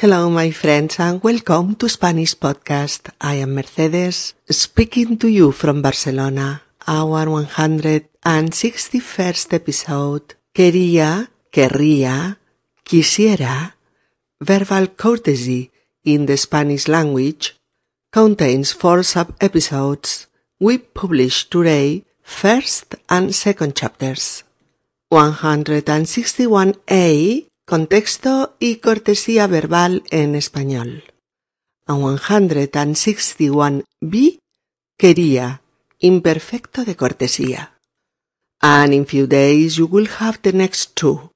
Hello, my friends, and welcome to Spanish Podcast. I am Mercedes, speaking to you from Barcelona. Our 161st episode. Quería, querría, quisiera, verbal courtesy in the Spanish language contains four sub-episodes. We publish today first and second chapters. 161a Contexto y cortesía verbal en español. A 161b quería imperfecto de cortesía. And in few days you will have the next two.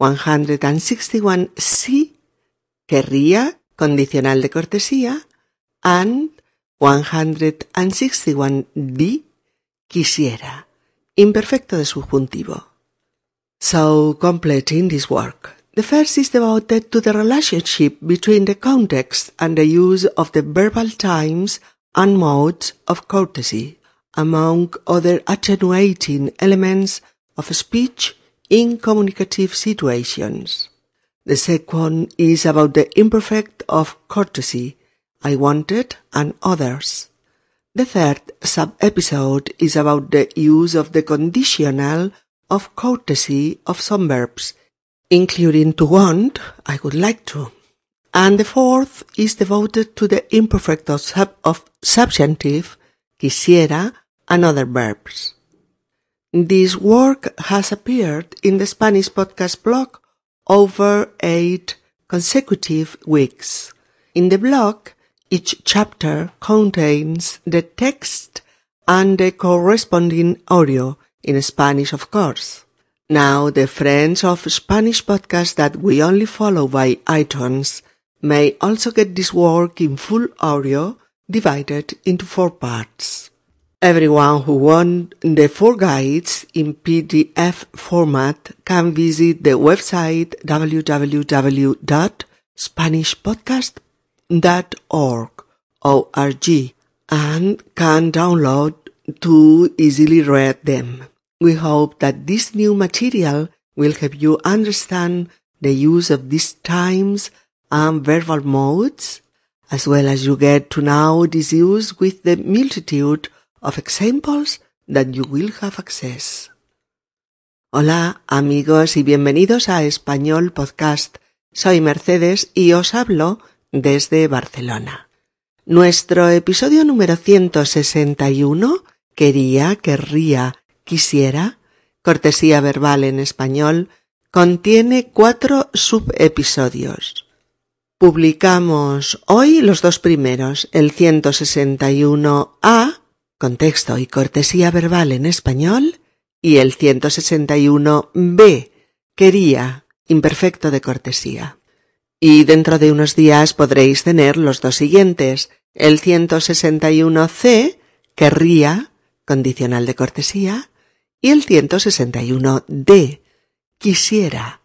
161c querría condicional de cortesía and 161d quisiera imperfecto de subjuntivo. So completing this work. The first is devoted to the relationship between the context and the use of the verbal times and modes of courtesy, among other attenuating elements of speech in communicative situations. The second is about the imperfect of courtesy, I wanted and others. The third sub-episode is about the use of the conditional of courtesy of some verbs, including to want, I would like to. And the fourth is devoted to the imperfect of, sub- of subjunctive, quisiera, and other verbs. This work has appeared in the Spanish podcast blog over eight consecutive weeks. In the blog, each chapter contains the text and the corresponding audio in Spanish, of course. Now, the friends of Spanish podcasts that we only follow by iTunes may also get this work in full audio divided into four parts. Everyone who wants the four guides in PDF format can visit the website www.spanishpodcast.org and can download to easily read them. We hope that this new material will help you understand the use of these times and verbal modes, as well as you get to know this use with the multitude of examples that you will have access. Hola amigos y bienvenidos a Español Podcast. Soy Mercedes y os hablo desde Barcelona. Nuestro episodio número 161, quería, querría, quisiera, cortesía verbal en español, contiene cuatro subepisodios. Publicamos hoy los dos primeros, el 161A, contexto y cortesía verbal en español, y el 161B, quería, imperfecto de cortesía. Y dentro de unos días podréis tener los dos siguientes, el 161C, querría, condicional de cortesía, y el 161D, quisiera,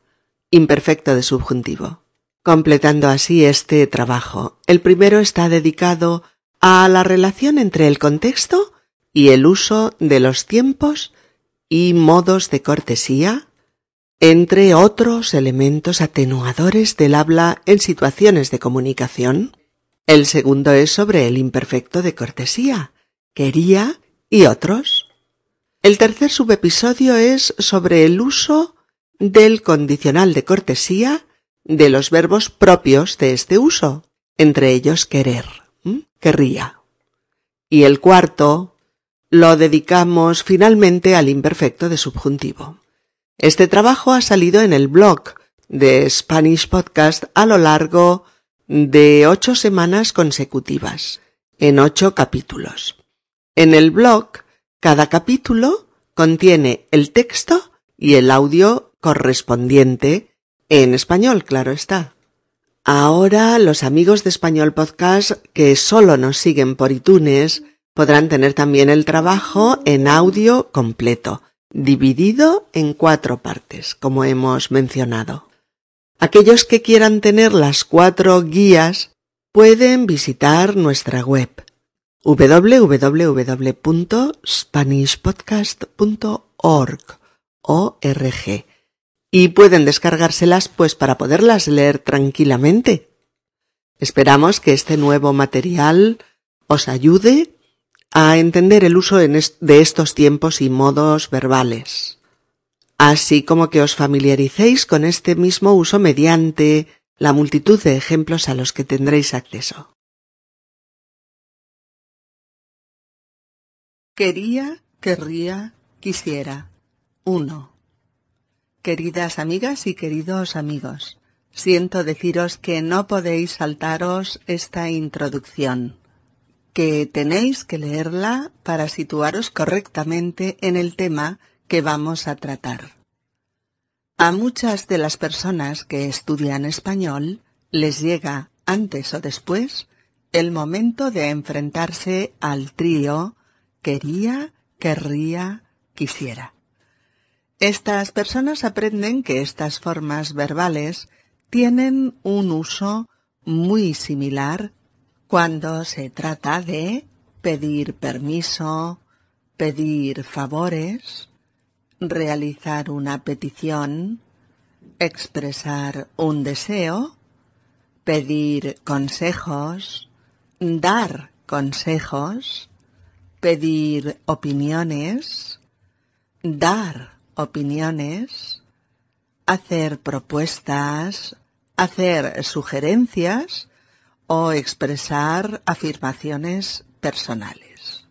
imperfecto de subjuntivo. Completando así este trabajo, el primero está dedicado a la relación entre el contexto y el uso de los tiempos y modos de cortesía, entre otros elementos atenuadores del habla en situaciones de comunicación. El segundo es sobre el imperfecto de cortesía, quería y otros. El tercer subepisodio es sobre el uso del condicional de cortesía de los verbos propios de este uso, entre ellos querer, querría. Y el cuarto lo dedicamos finalmente al imperfecto de subjuntivo. Este trabajo ha salido en el blog de Spanish Podcast a lo largo de ocho semanas consecutivas, en ocho capítulos. En el blog, cada capítulo contiene el texto y el audio correspondiente en español, claro está. Ahora los amigos de Español Podcast que solo nos siguen por iTunes podrán tener también el trabajo en audio completo, dividido en cuatro partes, como hemos mencionado. Aquellos que quieran tener las cuatro guías pueden visitar nuestra web www.spanishpodcast.org y pueden descargárselas pues para poderlas leer tranquilamente. Esperamos que este nuevo material os ayude a entender el uso de estos tiempos y modos verbales, así como que os familiaricéis con este mismo uso mediante la multitud de ejemplos a los que tendréis acceso. Quería, querría, quisiera. 1. Queridas amigas y queridos amigos, siento deciros que no podéis saltaros esta introducción, que tenéis que leerla para situaros correctamente en el tema que vamos a tratar. A muchas de las personas que estudian español les llega, antes o después, el momento de enfrentarse al trío quería, querría, quisiera. Estas personas aprenden que estas formas verbales tienen un uso muy similar cuando se trata de pedir permiso, pedir favores, realizar una petición, expresar un deseo, pedir consejos, dar consejos, pedir opiniones, dar opiniones, hacer propuestas, hacer sugerencias o expresar afirmaciones personales.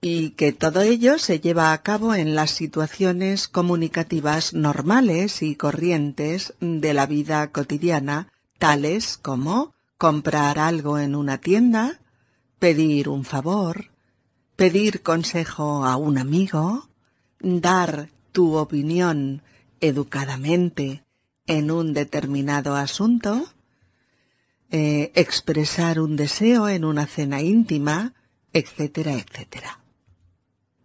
Y que todo ello se lleva a cabo en las situaciones comunicativas normales y corrientes de la vida cotidiana, tales como comprar algo en una tienda, pedir un favor, pedir consejo a un amigo, dar tu opinión educadamente en un determinado asunto, eh, expresar un deseo en una cena íntima, etcétera, etcétera.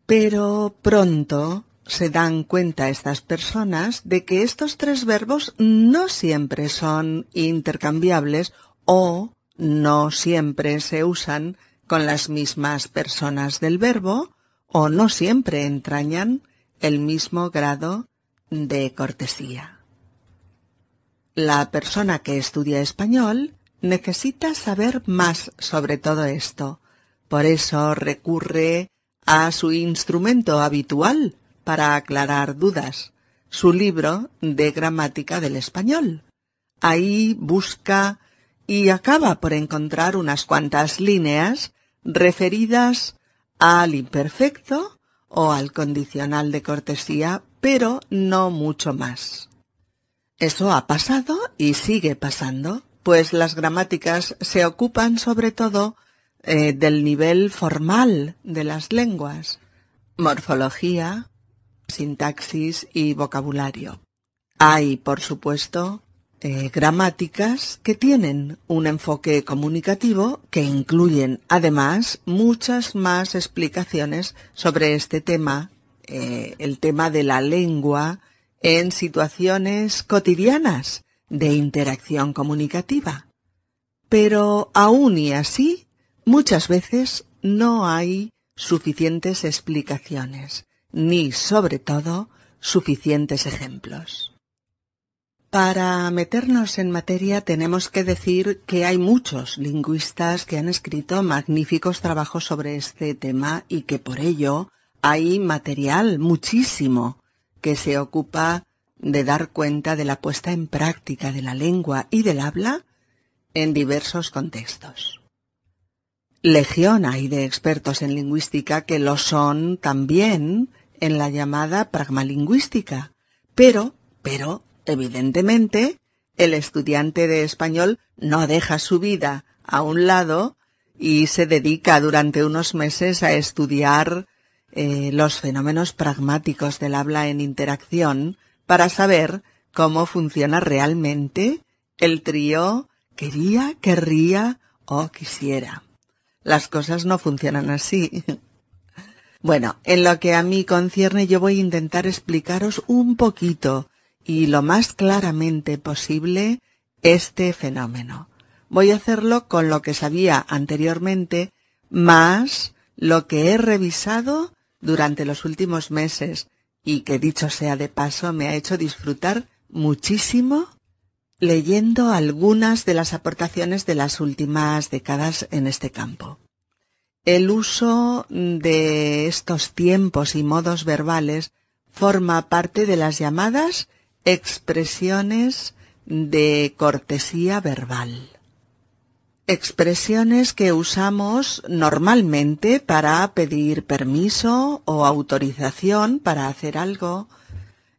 Pero pronto se dan cuenta estas personas de que estos tres verbos no siempre son intercambiables o no siempre se usan con las mismas personas del verbo o no siempre entrañan el mismo grado de cortesía. La persona que estudia español necesita saber más sobre todo esto. Por eso recurre a su instrumento habitual para aclarar dudas, su libro de gramática del español. Ahí busca y acaba por encontrar unas cuantas líneas referidas al imperfecto o al condicional de cortesía, pero no mucho más. Eso ha pasado y sigue pasando, pues las gramáticas se ocupan sobre todo eh, del nivel formal de las lenguas, morfología, sintaxis y vocabulario. Hay, por supuesto, eh, gramáticas que tienen un enfoque comunicativo que incluyen además muchas más explicaciones sobre este tema, eh, el tema de la lengua en situaciones cotidianas de interacción comunicativa. Pero aún y así, muchas veces no hay suficientes explicaciones, ni sobre todo suficientes ejemplos. Para meternos en materia tenemos que decir que hay muchos lingüistas que han escrito magníficos trabajos sobre este tema y que por ello hay material muchísimo que se ocupa de dar cuenta de la puesta en práctica de la lengua y del habla en diversos contextos. Legión hay de expertos en lingüística que lo son también en la llamada pragmalingüística, pero, pero Evidentemente, el estudiante de español no deja su vida a un lado y se dedica durante unos meses a estudiar eh, los fenómenos pragmáticos del habla en interacción para saber cómo funciona realmente el trío quería, querría o quisiera. Las cosas no funcionan así. bueno, en lo que a mí concierne yo voy a intentar explicaros un poquito y lo más claramente posible este fenómeno. Voy a hacerlo con lo que sabía anteriormente, más lo que he revisado durante los últimos meses y que dicho sea de paso me ha hecho disfrutar muchísimo leyendo algunas de las aportaciones de las últimas décadas en este campo. El uso de estos tiempos y modos verbales forma parte de las llamadas expresiones de cortesía verbal. Expresiones que usamos normalmente para pedir permiso o autorización para hacer algo,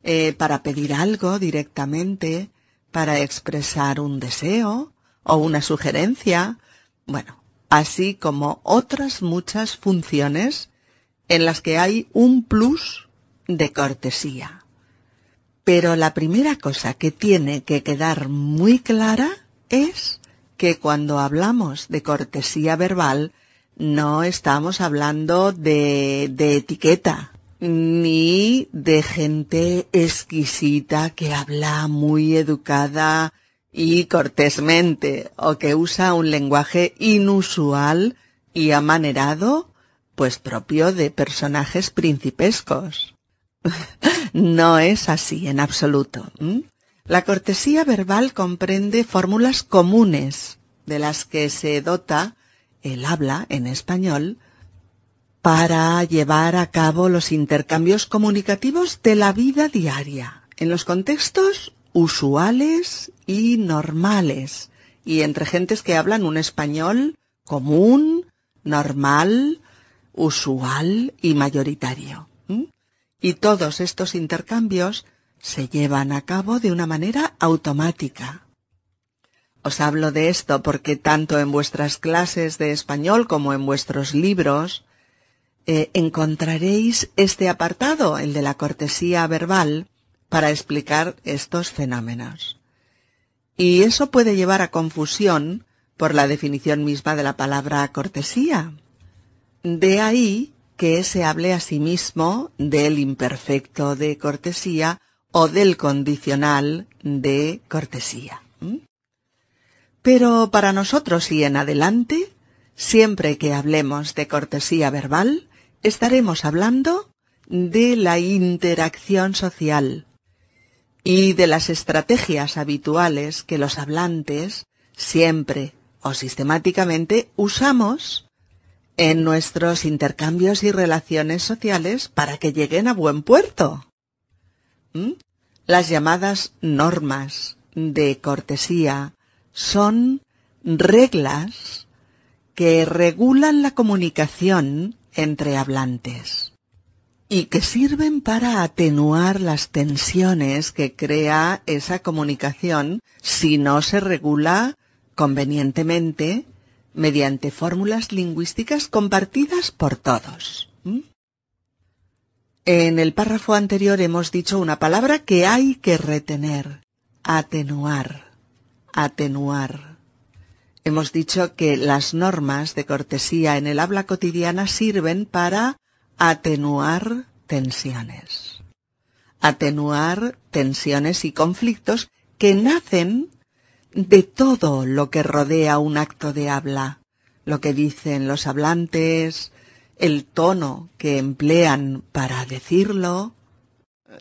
eh, para pedir algo directamente, para expresar un deseo o una sugerencia, bueno, así como otras muchas funciones en las que hay un plus de cortesía. Pero la primera cosa que tiene que quedar muy clara es que cuando hablamos de cortesía verbal no estamos hablando de, de etiqueta, ni de gente exquisita que habla muy educada y cortésmente o que usa un lenguaje inusual y amanerado, pues propio de personajes principescos. No es así en absoluto. La cortesía verbal comprende fórmulas comunes de las que se dota el habla en español para llevar a cabo los intercambios comunicativos de la vida diaria, en los contextos usuales y normales, y entre gentes que hablan un español común, normal, usual y mayoritario. Y todos estos intercambios se llevan a cabo de una manera automática. Os hablo de esto porque tanto en vuestras clases de español como en vuestros libros eh, encontraréis este apartado, el de la cortesía verbal, para explicar estos fenómenos. Y eso puede llevar a confusión por la definición misma de la palabra cortesía. De ahí que se hable a sí mismo del imperfecto de cortesía o del condicional de cortesía. Pero para nosotros y en adelante, siempre que hablemos de cortesía verbal, estaremos hablando de la interacción social y de las estrategias habituales que los hablantes siempre o sistemáticamente usamos en nuestros intercambios y relaciones sociales para que lleguen a buen puerto. ¿Mm? Las llamadas normas de cortesía son reglas que regulan la comunicación entre hablantes y que sirven para atenuar las tensiones que crea esa comunicación si no se regula convenientemente mediante fórmulas lingüísticas compartidas por todos. En el párrafo anterior hemos dicho una palabra que hay que retener. Atenuar. Atenuar. Hemos dicho que las normas de cortesía en el habla cotidiana sirven para atenuar tensiones. Atenuar tensiones y conflictos que nacen de todo lo que rodea un acto de habla, lo que dicen los hablantes, el tono que emplean para decirlo,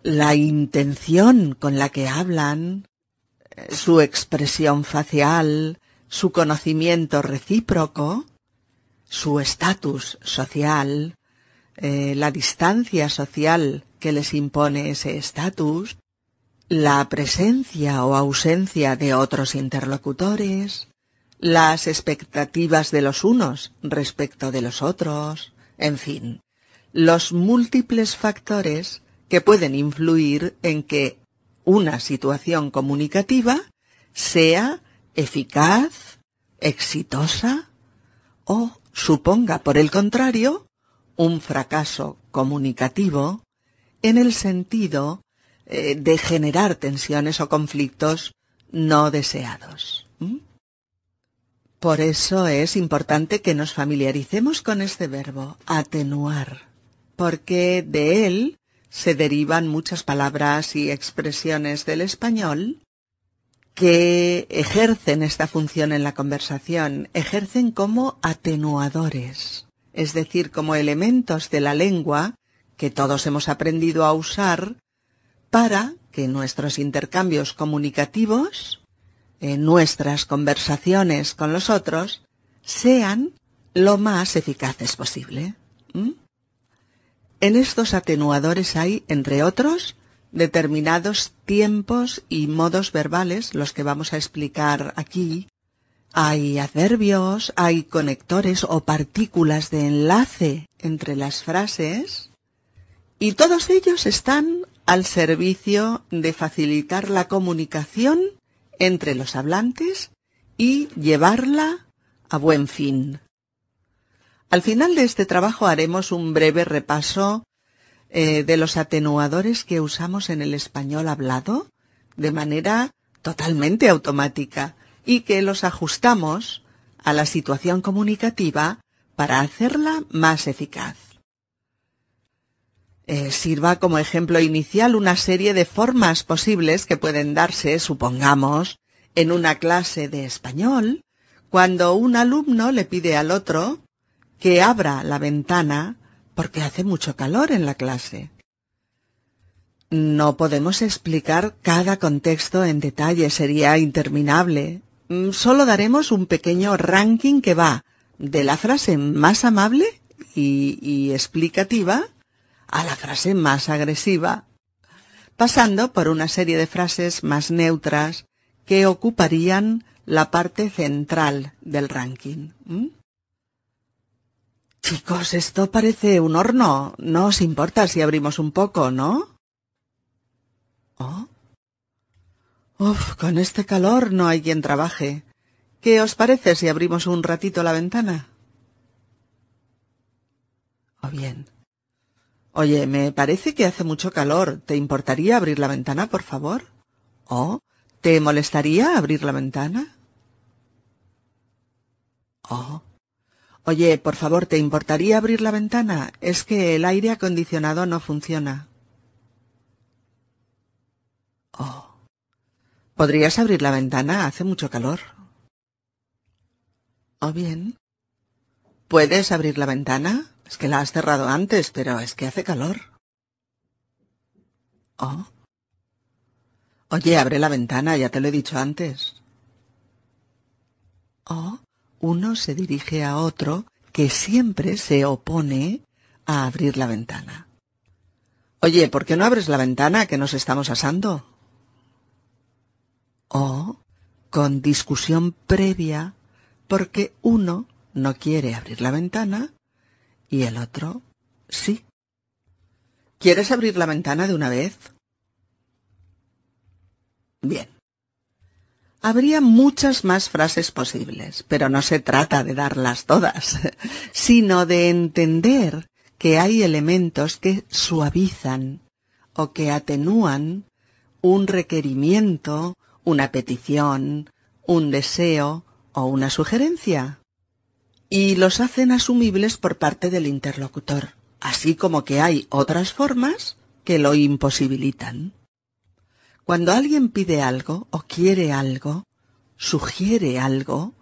la intención con la que hablan, su expresión facial, su conocimiento recíproco, su estatus social, eh, la distancia social que les impone ese estatus, la presencia o ausencia de otros interlocutores, las expectativas de los unos respecto de los otros, en fin, los múltiples factores que pueden influir en que una situación comunicativa sea eficaz, exitosa o suponga, por el contrario, un fracaso comunicativo en el sentido eh, de generar tensiones o conflictos no deseados. Por eso es importante que nos familiaricemos con este verbo, atenuar, porque de él se derivan muchas palabras y expresiones del español que ejercen esta función en la conversación, ejercen como atenuadores, es decir, como elementos de la lengua que todos hemos aprendido a usar para que nuestros intercambios comunicativos en nuestras conversaciones con los otros sean lo más eficaces posible. En estos atenuadores hay, entre otros, determinados tiempos y modos verbales, los que vamos a explicar aquí. Hay adverbios, hay conectores o partículas de enlace entre las frases, y todos ellos están al servicio de facilitar la comunicación entre los hablantes y llevarla a buen fin. Al final de este trabajo haremos un breve repaso eh, de los atenuadores que usamos en el español hablado de manera totalmente automática y que los ajustamos a la situación comunicativa para hacerla más eficaz. Eh, sirva como ejemplo inicial una serie de formas posibles que pueden darse, supongamos, en una clase de español, cuando un alumno le pide al otro que abra la ventana porque hace mucho calor en la clase. No podemos explicar cada contexto en detalle, sería interminable. Mm, solo daremos un pequeño ranking que va de la frase más amable y, y explicativa a la frase más agresiva, pasando por una serie de frases más neutras que ocuparían la parte central del ranking. Chicos, esto parece un horno. No os importa si abrimos un poco, ¿no? ¿Oh? Uf, con este calor no hay quien trabaje. ¿Qué os parece si abrimos un ratito la ventana? ¿O bien? Oye, me parece que hace mucho calor. ¿Te importaría abrir la ventana, por favor? ¿Oh? ¿Te molestaría abrir la ventana? Oh. Oye, por favor, ¿te importaría abrir la ventana? Es que el aire acondicionado no funciona. Oh. ¿Podrías abrir la ventana? Hace mucho calor. ¿O bien? ¿Puedes abrir la ventana? Es que la has cerrado antes, pero es que hace calor. Oh. Oye, abre la ventana, ya te lo he dicho antes. Oh, uno se dirige a otro que siempre se opone a abrir la ventana. Oye, ¿por qué no abres la ventana que nos estamos asando? O, con discusión previa, porque uno no quiere abrir la ventana y el otro sí. ¿Quieres abrir la ventana de una vez? Bien. Habría muchas más frases posibles, pero no se trata de darlas todas, sino de entender que hay elementos que suavizan o que atenúan un requerimiento, una petición, un deseo o una sugerencia y los hacen asumibles por parte del interlocutor, así como que hay otras formas que lo imposibilitan. Cuando alguien pide algo o quiere algo, sugiere algo,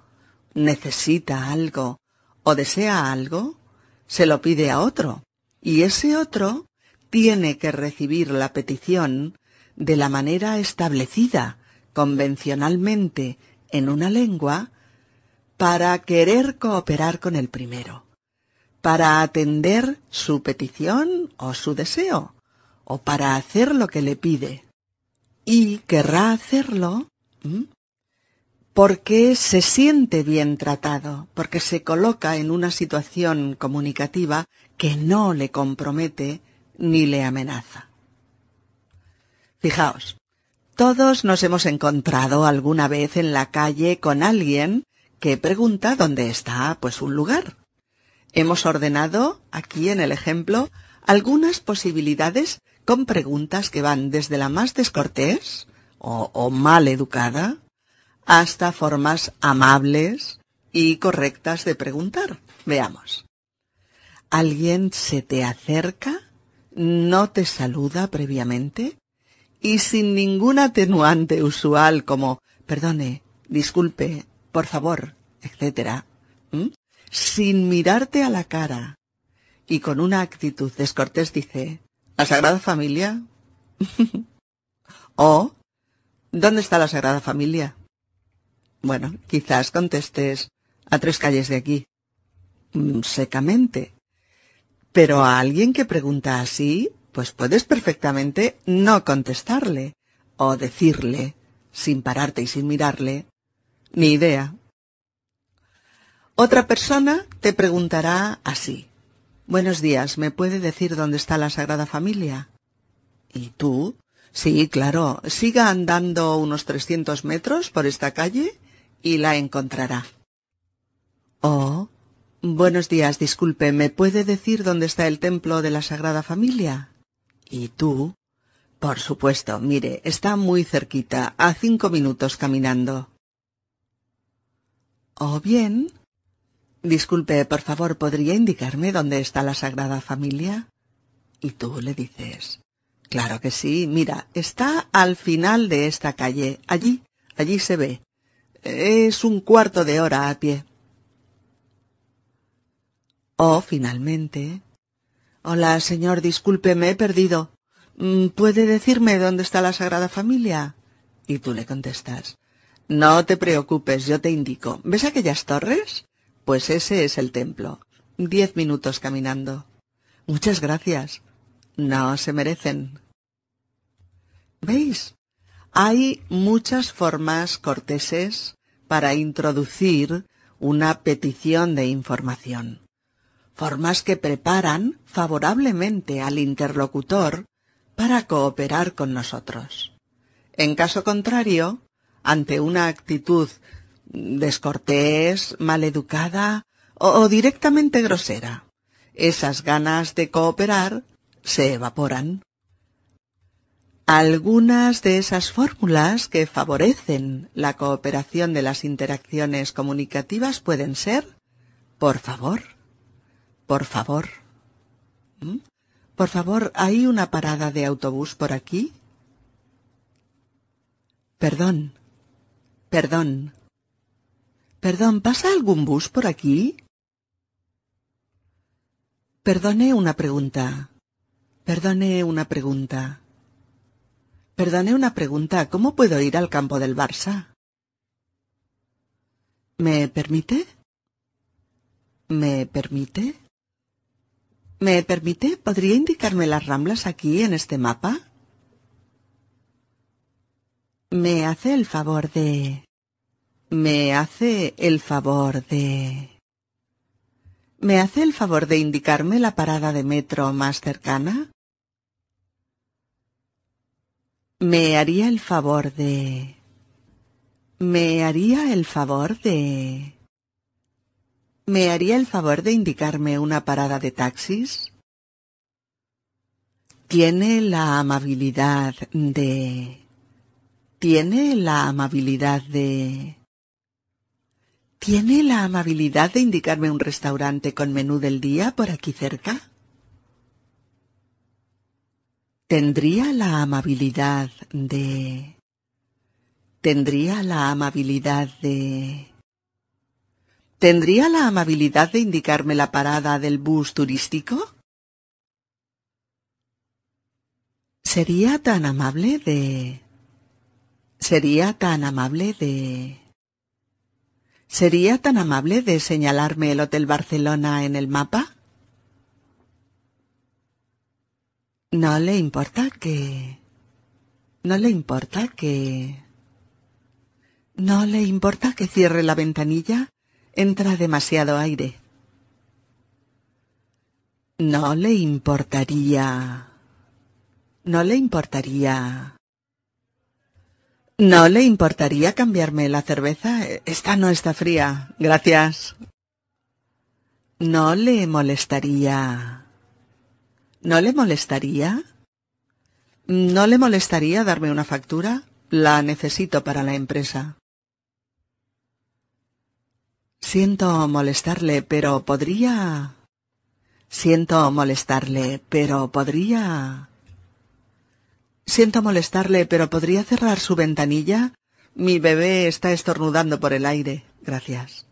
necesita algo o desea algo, se lo pide a otro, y ese otro tiene que recibir la petición de la manera establecida convencionalmente en una lengua para querer cooperar con el primero, para atender su petición o su deseo, o para hacer lo que le pide. Y querrá hacerlo porque se siente bien tratado, porque se coloca en una situación comunicativa que no le compromete ni le amenaza. Fijaos, todos nos hemos encontrado alguna vez en la calle con alguien que pregunta dónde está, pues, un lugar. Hemos ordenado, aquí en el ejemplo, algunas posibilidades con preguntas que van desde la más descortés o, o mal educada hasta formas amables y correctas de preguntar. Veamos. ¿Alguien se te acerca? ¿No te saluda previamente? Y sin ningún atenuante usual como perdone, disculpe, por favor, etc., sin mirarte a la cara y con una actitud descortés dice, ¿la Sagrada Familia? o, ¿dónde está la Sagrada Familia? Bueno, quizás contestes a tres calles de aquí. Mm, secamente. Pero a alguien que pregunta así, pues puedes perfectamente no contestarle o decirle, sin pararte y sin mirarle, ni idea. Otra persona te preguntará así. Buenos días, ¿me puede decir dónde está la Sagrada Familia? ¿Y tú? Sí, claro, siga andando unos trescientos metros por esta calle y la encontrará. Oh, buenos días, disculpe, ¿me puede decir dónde está el templo de la Sagrada Familia? ¿Y tú? Por supuesto, mire, está muy cerquita, a cinco minutos caminando. ¿O bien? Disculpe, por favor, ¿podría indicarme dónde está la Sagrada Familia? Y tú le dices, Claro que sí, mira, está al final de esta calle, allí, allí se ve. Es un cuarto de hora a pie. Oh, finalmente. Hola, señor, disculpe, me he perdido. Mm, ¿Puede decirme dónde está la Sagrada Familia? Y tú le contestas. No te preocupes, yo te indico. ¿Ves aquellas torres? Pues ese es el templo. Diez minutos caminando. Muchas gracias. No se merecen. ¿Veis? Hay muchas formas corteses para introducir una petición de información. Formas que preparan favorablemente al interlocutor para cooperar con nosotros. En caso contrario, ante una actitud descortés, maleducada o, o directamente grosera, esas ganas de cooperar se evaporan. Algunas de esas fórmulas que favorecen la cooperación de las interacciones comunicativas pueden ser por favor, por favor. Por favor, ¿hay una parada de autobús por aquí? Perdón, perdón. Perdón, ¿pasa algún bus por aquí? Perdone una pregunta. Perdone una pregunta. Perdone una pregunta. ¿Cómo puedo ir al campo del Barça? ¿Me permite? ¿Me permite? ¿Me permite? ¿Podría indicarme las ramblas aquí en este mapa? Me hace el favor de... Me hace el favor de... ¿Me hace el favor de indicarme la parada de metro más cercana? ¿Me haría el favor de... ¿Me haría el favor de... ¿Me haría el favor de indicarme una parada de taxis? Tiene la amabilidad de... Tiene la amabilidad de... ¿Tiene la amabilidad de indicarme un restaurante con menú del día por aquí cerca? ¿Tendría la amabilidad de... ¿Tendría la amabilidad de... ¿Tendría la amabilidad de indicarme la parada del bus turístico? ¿Sería tan amable de... ¿Sería tan amable de... ¿Sería tan amable de señalarme el Hotel Barcelona en el mapa? ¿No le importa que... ¿No le importa que... ¿No le importa que cierre la ventanilla? Entra demasiado aire. No le importaría. No le importaría. ¿No le importaría cambiarme la cerveza? Esta no está fría. Gracias. ¿No le molestaría? ¿No le molestaría? ¿No le molestaría darme una factura? La necesito para la empresa. Siento molestarle, pero podría... Siento molestarle, pero podría... Siento molestarle, pero podría cerrar su ventanilla. Mi bebé está estornudando por el aire. Gracias.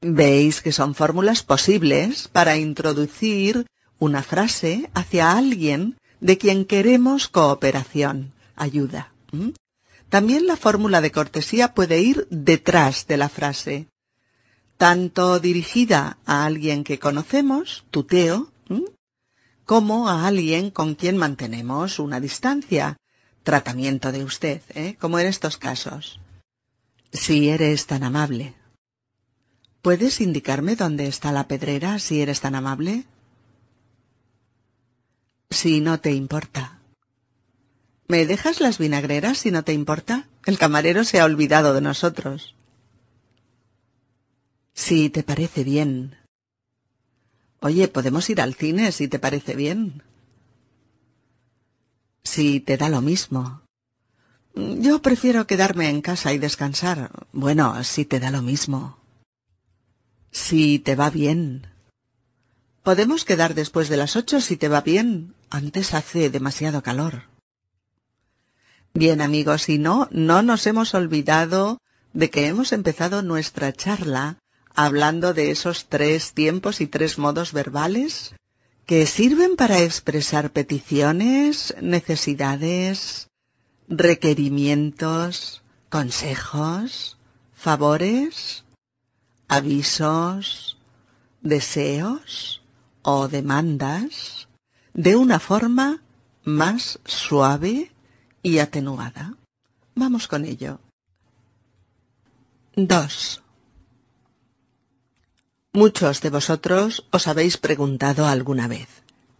Veis que son fórmulas posibles para introducir una frase hacia alguien de quien queremos cooperación, ayuda. También la fórmula de cortesía puede ir detrás de la frase, tanto dirigida a alguien que conocemos, tuteo, como a alguien con quien mantenemos una distancia, tratamiento de usted, ¿eh? como en estos casos. Si eres tan amable. ¿Puedes indicarme dónde está la pedrera si eres tan amable? Si no te importa. ¿Me dejas las vinagreras si no te importa? El camarero se ha olvidado de nosotros. Si te parece bien. Oye, podemos ir al cine si te parece bien. Si te da lo mismo. Yo prefiero quedarme en casa y descansar. Bueno, si te da lo mismo. Si te va bien. Podemos quedar después de las ocho si te va bien. Antes hace demasiado calor. Bien amigos, si no, no nos hemos olvidado de que hemos empezado nuestra charla hablando de esos tres tiempos y tres modos verbales que sirven para expresar peticiones, necesidades, requerimientos, consejos, favores, avisos, deseos o demandas de una forma más suave y atenuada. Vamos con ello. 2. Muchos de vosotros os habéis preguntado alguna vez,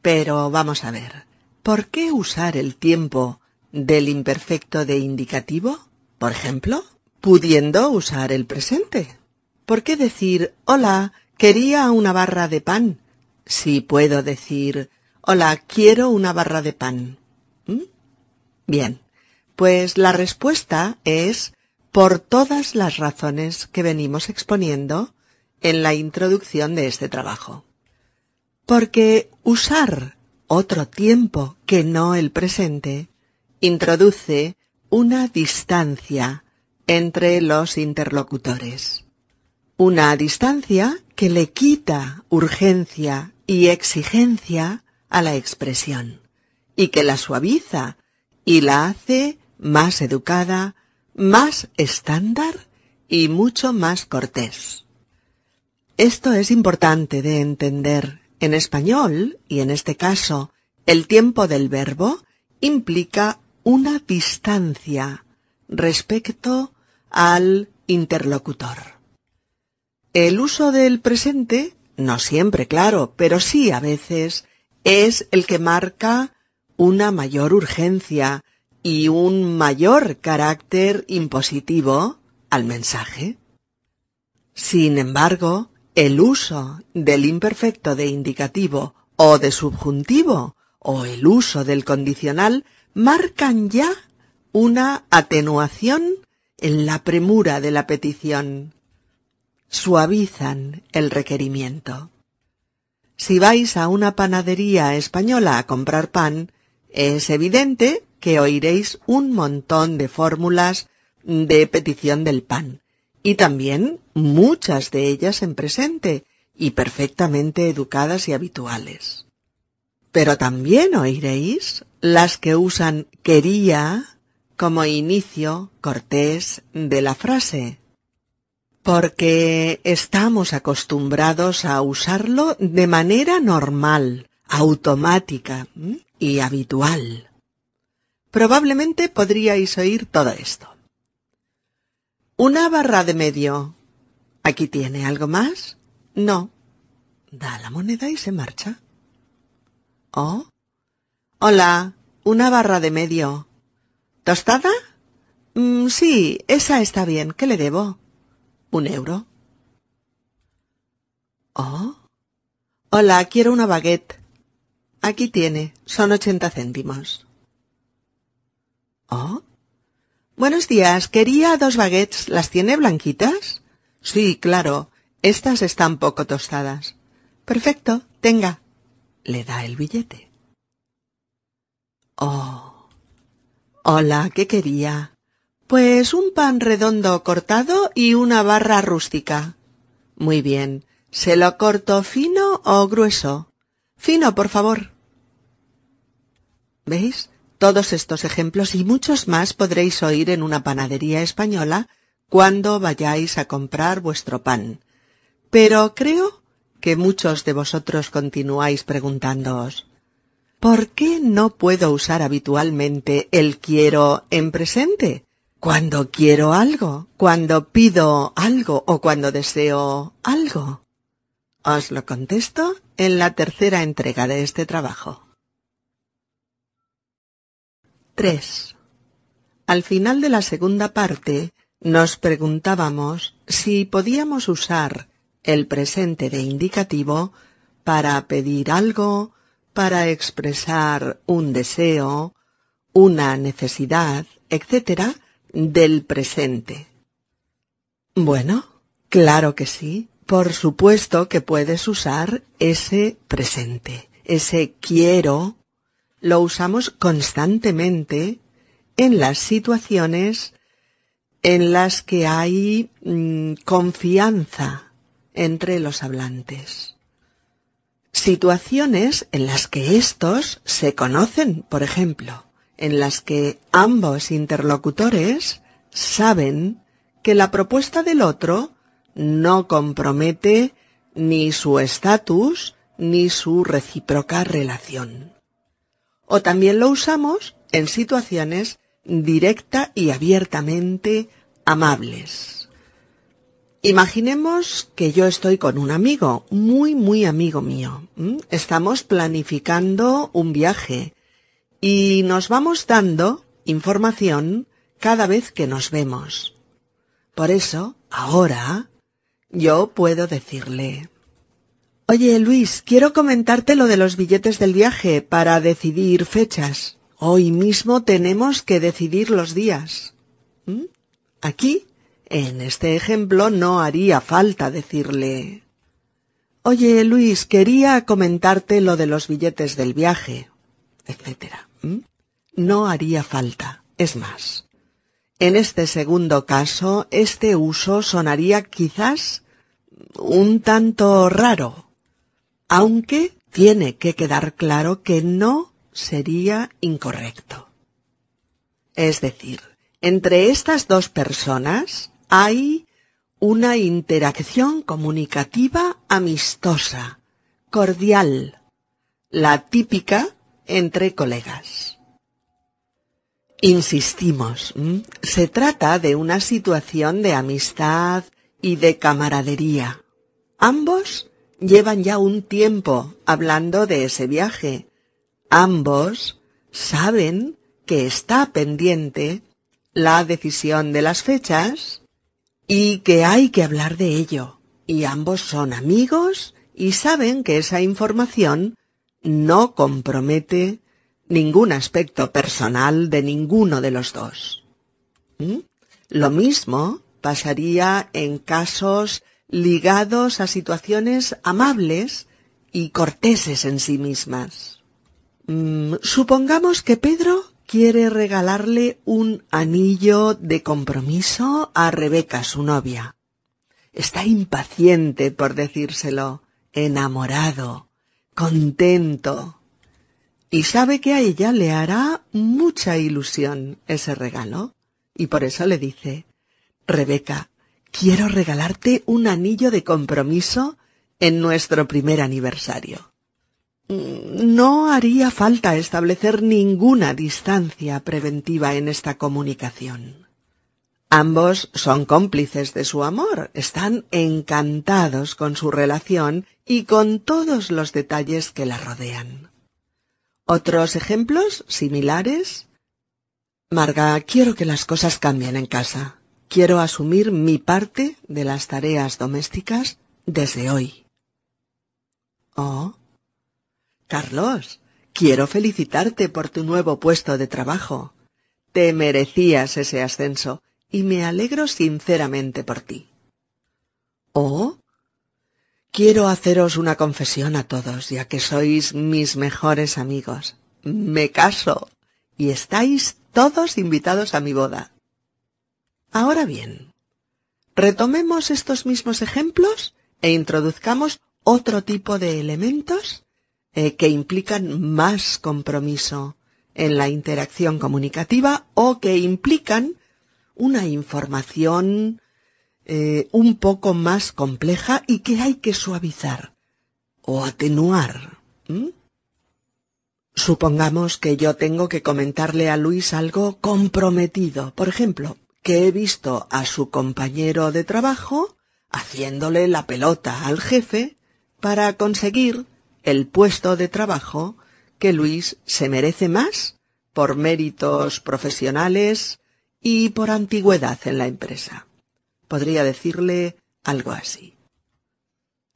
pero vamos a ver, ¿por qué usar el tiempo del imperfecto de indicativo, por ejemplo, pudiendo usar el presente? ¿Por qué decir hola, quería una barra de pan si puedo decir hola, quiero una barra de pan? ¿Mm? Bien, pues la respuesta es por todas las razones que venimos exponiendo en la introducción de este trabajo. Porque usar otro tiempo que no el presente introduce una distancia entre los interlocutores. Una distancia que le quita urgencia y exigencia a la expresión y que la suaviza y la hace más educada, más estándar y mucho más cortés. Esto es importante de entender. En español, y en este caso, el tiempo del verbo implica una distancia respecto al interlocutor. El uso del presente, no siempre claro, pero sí a veces, es el que marca una mayor urgencia y un mayor carácter impositivo al mensaje. Sin embargo, el uso del imperfecto de indicativo o de subjuntivo o el uso del condicional marcan ya una atenuación en la premura de la petición. Suavizan el requerimiento. Si vais a una panadería española a comprar pan, es evidente que oiréis un montón de fórmulas de petición del pan y también muchas de ellas en presente y perfectamente educadas y habituales. Pero también oiréis las que usan quería como inicio cortés de la frase, porque estamos acostumbrados a usarlo de manera normal, automática y habitual. Probablemente podríais oír todo esto. Una barra de medio. Aquí tiene algo más. No. Da la moneda y se marcha. Oh. Hola. Una barra de medio. ¿Tostada? Mm, sí, esa está bien. ¿Qué le debo? Un euro. Oh. Hola, quiero una baguette. Aquí tiene. Son ochenta céntimos. Oh. Buenos días. Quería dos baguettes. ¿Las tiene blanquitas? Sí, claro. Estas están poco tostadas. Perfecto. Tenga. Le da el billete. Oh. Hola, ¿qué quería? Pues un pan redondo cortado y una barra rústica. Muy bien. ¿Se lo corto fino o grueso? Fino, por favor. ¿Veis? Todos estos ejemplos y muchos más podréis oír en una panadería española cuando vayáis a comprar vuestro pan. Pero creo que muchos de vosotros continuáis preguntándoos ¿Por qué no puedo usar habitualmente el quiero en presente? Cuando quiero algo, cuando pido algo o cuando deseo algo. Os lo contesto en la tercera entrega de este trabajo. 3. Al final de la segunda parte nos preguntábamos si podíamos usar el presente de indicativo para pedir algo, para expresar un deseo, una necesidad, etc., del presente. Bueno, claro que sí, por supuesto que puedes usar ese presente, ese quiero lo usamos constantemente en las situaciones en las que hay mm, confianza entre los hablantes. Situaciones en las que estos se conocen, por ejemplo, en las que ambos interlocutores saben que la propuesta del otro no compromete ni su estatus ni su recíproca relación o también lo usamos en situaciones directa y abiertamente amables. Imaginemos que yo estoy con un amigo, muy, muy amigo mío. Estamos planificando un viaje y nos vamos dando información cada vez que nos vemos. Por eso, ahora, yo puedo decirle, Oye, Luis, quiero comentarte lo de los billetes del viaje para decidir fechas. Hoy mismo tenemos que decidir los días. ¿Mm? Aquí, en este ejemplo, no haría falta decirle Oye, Luis, quería comentarte lo de los billetes del viaje, etc. ¿Mm? No haría falta. Es más, en este segundo caso, este uso sonaría quizás un tanto raro aunque tiene que quedar claro que no sería incorrecto. Es decir, entre estas dos personas hay una interacción comunicativa amistosa, cordial, la típica entre colegas. Insistimos, se trata de una situación de amistad y de camaradería. Ambos llevan ya un tiempo hablando de ese viaje. Ambos saben que está pendiente la decisión de las fechas y que hay que hablar de ello. Y ambos son amigos y saben que esa información no compromete ningún aspecto personal de ninguno de los dos. ¿Mm? Lo mismo pasaría en casos ligados a situaciones amables y corteses en sí mismas. Mm, supongamos que Pedro quiere regalarle un anillo de compromiso a Rebeca, su novia. Está impaciente por decírselo, enamorado, contento, y sabe que a ella le hará mucha ilusión ese regalo, y por eso le dice, Rebeca, quiero regalarte un anillo de compromiso en nuestro primer aniversario. Mm, no haría falta establecer ninguna distancia preventiva en esta comunicación. Ambos son cómplices de su amor, están encantados con su relación y con todos los detalles que la rodean. Otros ejemplos similares. Marga, quiero que las cosas cambien en casa. Quiero asumir mi parte de las tareas domésticas desde hoy. Oh. Carlos, quiero felicitarte por tu nuevo puesto de trabajo. Te merecías ese ascenso y me alegro sinceramente por ti. Oh. Quiero haceros una confesión a todos, ya que sois mis mejores amigos. Me caso y estáis todos invitados a mi boda. Ahora bien, retomemos estos mismos ejemplos e introduzcamos otro tipo de elementos eh, que implican más compromiso en la interacción comunicativa o que implican una información eh, un poco más compleja y que hay que suavizar o atenuar. Supongamos que yo tengo que comentarle a Luis algo comprometido. Por ejemplo, que he visto a su compañero de trabajo haciéndole la pelota al jefe para conseguir el puesto de trabajo que Luis se merece más por méritos profesionales y por antigüedad en la empresa. Podría decirle algo así.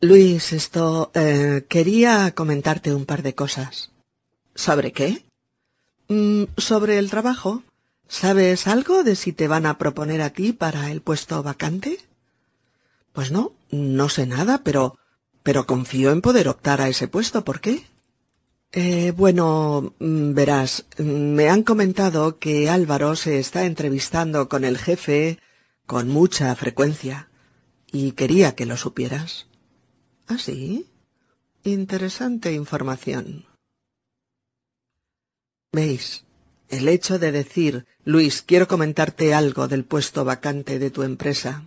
Luis, esto eh, quería comentarte un par de cosas. ¿Sobre qué? Mm, sobre el trabajo. ¿Sabes algo de si te van a proponer a ti para el puesto vacante? Pues no, no sé nada, pero pero confío en poder optar a ese puesto. ¿Por qué? Eh, bueno, mm, verás, me han comentado que Álvaro se está entrevistando con el jefe con mucha frecuencia y quería que lo supieras. ¿Ah, sí? Interesante información. ¿Veis? El hecho de decir, Luis, quiero comentarte algo del puesto vacante de tu empresa,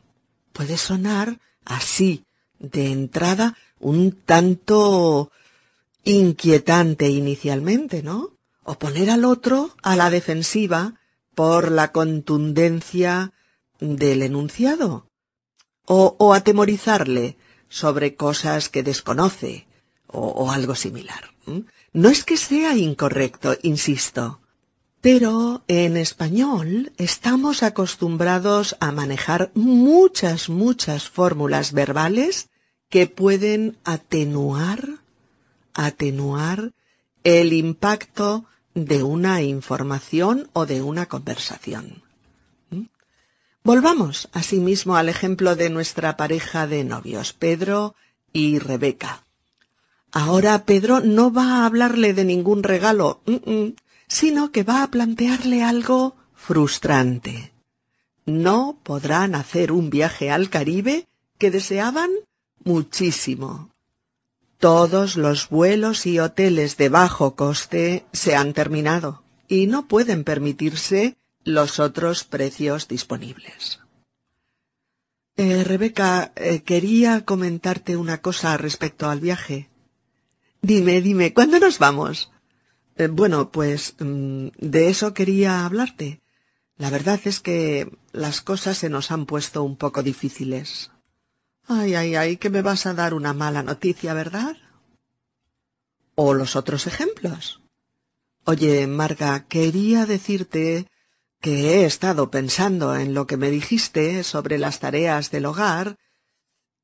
puede sonar así, de entrada, un tanto inquietante inicialmente, ¿no? O poner al otro a la defensiva por la contundencia del enunciado. O, o atemorizarle sobre cosas que desconoce, o, o algo similar. No es que sea incorrecto, insisto, pero en español estamos acostumbrados a manejar muchas, muchas fórmulas verbales que pueden atenuar, atenuar el impacto de una información o de una conversación. ¿Mm? Volvamos asimismo al ejemplo de nuestra pareja de novios, Pedro y Rebeca. Ahora Pedro no va a hablarle de ningún regalo, sino que va a plantearle algo frustrante. No podrán hacer un viaje al Caribe que deseaban muchísimo. Todos los vuelos y hoteles de bajo coste se han terminado y no pueden permitirse los otros precios disponibles. Eh, Rebeca, eh, quería comentarte una cosa respecto al viaje. Dime, dime, ¿cuándo nos vamos? Eh, bueno, pues mm, de eso quería hablarte. La verdad es que las cosas se nos han puesto un poco difíciles. Ay, ay, ay, que me vas a dar una mala noticia, ¿verdad? ¿O los otros ejemplos? Oye, Marga, quería decirte que he estado pensando en lo que me dijiste sobre las tareas del hogar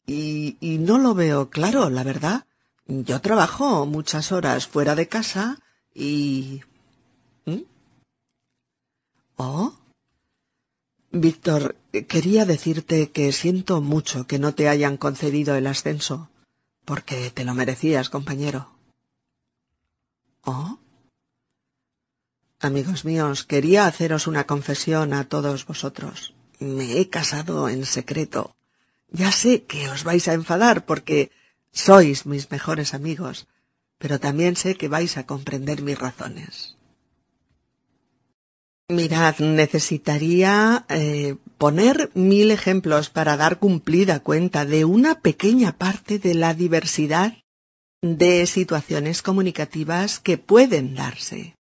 y, y no lo veo claro, la verdad. Yo trabajo muchas horas fuera de casa y... ¿Mm? ¿Oh? Víctor, quería decirte que siento mucho que no te hayan concedido el ascenso, porque te lo merecías, compañero. ¿Oh? Amigos míos, quería haceros una confesión a todos vosotros. Me he casado en secreto. Ya sé que os vais a enfadar porque sois mis mejores amigos, pero también sé que vais a comprender mis razones. Mirad, necesitaría eh, poner mil ejemplos para dar cumplida cuenta de una pequeña parte de la diversidad de situaciones comunicativas que pueden darse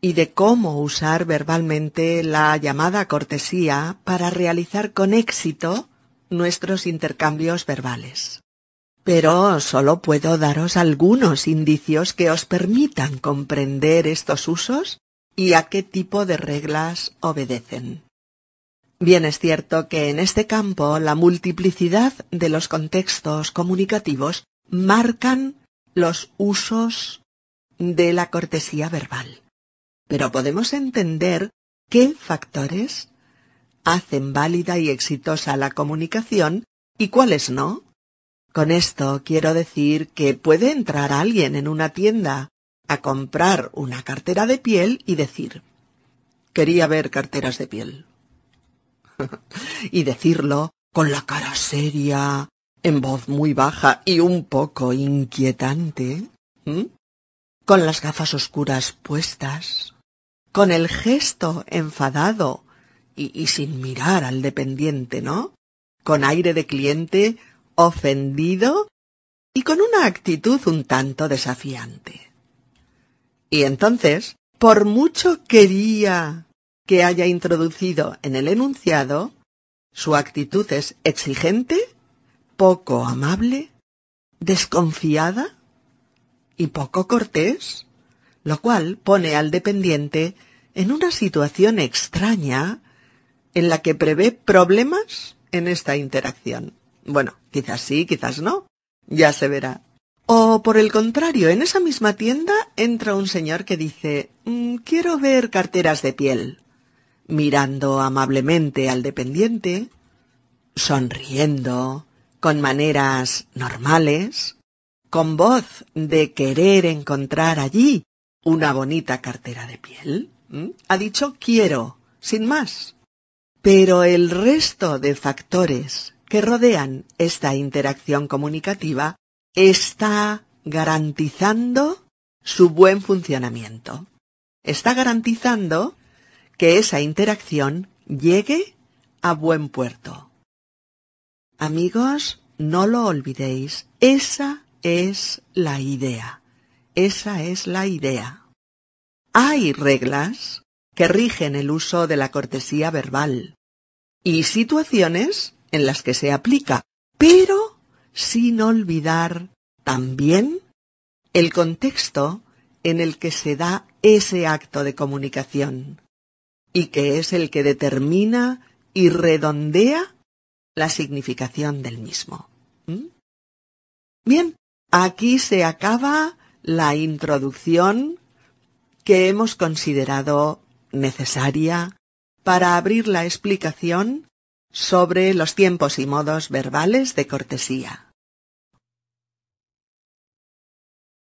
y de cómo usar verbalmente la llamada cortesía para realizar con éxito nuestros intercambios verbales pero solo puedo daros algunos indicios que os permitan comprender estos usos y a qué tipo de reglas obedecen. Bien es cierto que en este campo la multiplicidad de los contextos comunicativos marcan los usos de la cortesía verbal. Pero podemos entender qué factores hacen válida y exitosa la comunicación y cuáles no. Con esto quiero decir que puede entrar alguien en una tienda a comprar una cartera de piel y decir quería ver carteras de piel. y decirlo con la cara seria, en voz muy baja y un poco inquietante, con las gafas oscuras puestas, con el gesto enfadado y, sin mirar al dependiente, ¿no? Con aire de cliente ofendido y con una actitud un tanto desafiante. Y entonces, por mucho quería que haya introducido en el enunciado, su actitud es exigente, poco amable, desconfiada y poco cortés, lo cual pone al dependiente en una situación extraña en la que prevé problemas en esta interacción. Bueno, quizás sí, quizás no. Ya se verá. O por el contrario, en esa misma tienda entra un señor que dice mm, quiero ver carteras de piel. Mirando amablemente al dependiente, sonriendo, con maneras normales, con voz de querer encontrar allí una bonita cartera de piel, ha dicho quiero, sin más. Pero el resto de factores que rodean esta interacción comunicativa está garantizando su buen funcionamiento. Está garantizando que esa interacción llegue a buen puerto. Amigos, no lo olvidéis, esa es la idea. Esa es la idea. Hay reglas que rigen el uso de la cortesía verbal y situaciones en las que se aplica, pero sin olvidar también el contexto en el que se da ese acto de comunicación y que es el que determina y redondea la significación del mismo. ¿Mm? Bien, aquí se acaba la introducción que hemos considerado necesaria para abrir la explicación sobre los tiempos y modos verbales de cortesía.